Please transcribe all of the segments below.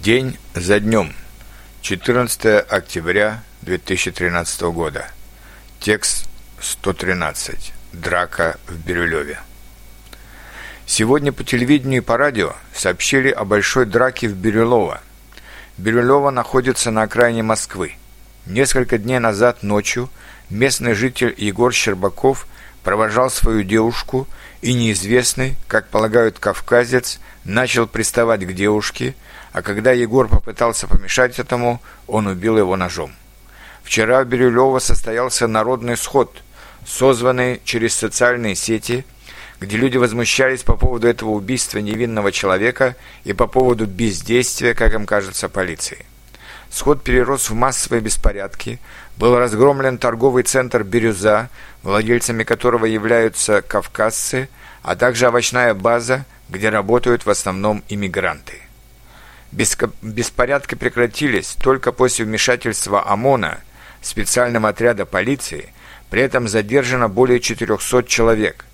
День за днем. 14 октября 2013 года. Текст 113. Драка в Бирюлеве. Сегодня по телевидению и по радио сообщили о большой драке в Бирюлово. Бирюлево находится на окраине Москвы. Несколько дней назад ночью местный житель Егор Щербаков провожал свою девушку, и неизвестный, как полагают кавказец, начал приставать к девушке, а когда Егор попытался помешать этому, он убил его ножом. Вчера в Бирюлево состоялся народный сход, созванный через социальные сети, где люди возмущались по поводу этого убийства невинного человека и по поводу бездействия, как им кажется, полиции. Сход перерос в массовые беспорядки, был разгромлен торговый центр «Бирюза», владельцами которого являются кавказцы, а также овощная база, где работают в основном иммигранты. Беспорядки прекратились только после вмешательства ОМОНа, специального отряда полиции, при этом задержано более 400 человек.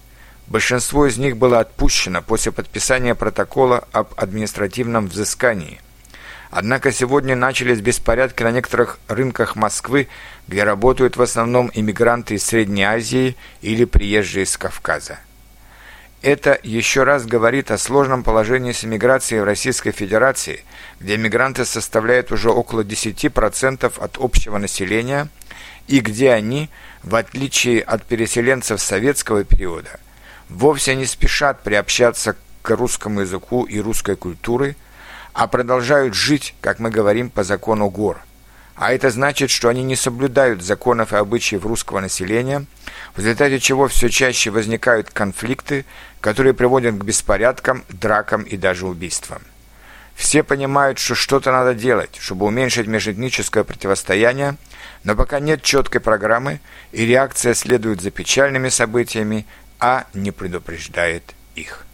Большинство из них было отпущено после подписания протокола об административном взыскании – Однако сегодня начались беспорядки на некоторых рынках Москвы, где работают в основном иммигранты из Средней Азии или приезжие из Кавказа. Это еще раз говорит о сложном положении с иммиграцией в Российской Федерации, где мигранты составляют уже около 10% от общего населения, и где они, в отличие от переселенцев советского периода, вовсе не спешат приобщаться к русскому языку и русской культуре – а продолжают жить, как мы говорим, по закону гор. А это значит, что они не соблюдают законов и обычаев русского населения, в результате чего все чаще возникают конфликты, которые приводят к беспорядкам, дракам и даже убийствам. Все понимают, что что-то надо делать, чтобы уменьшить межэтническое противостояние, но пока нет четкой программы, и реакция следует за печальными событиями, а не предупреждает их.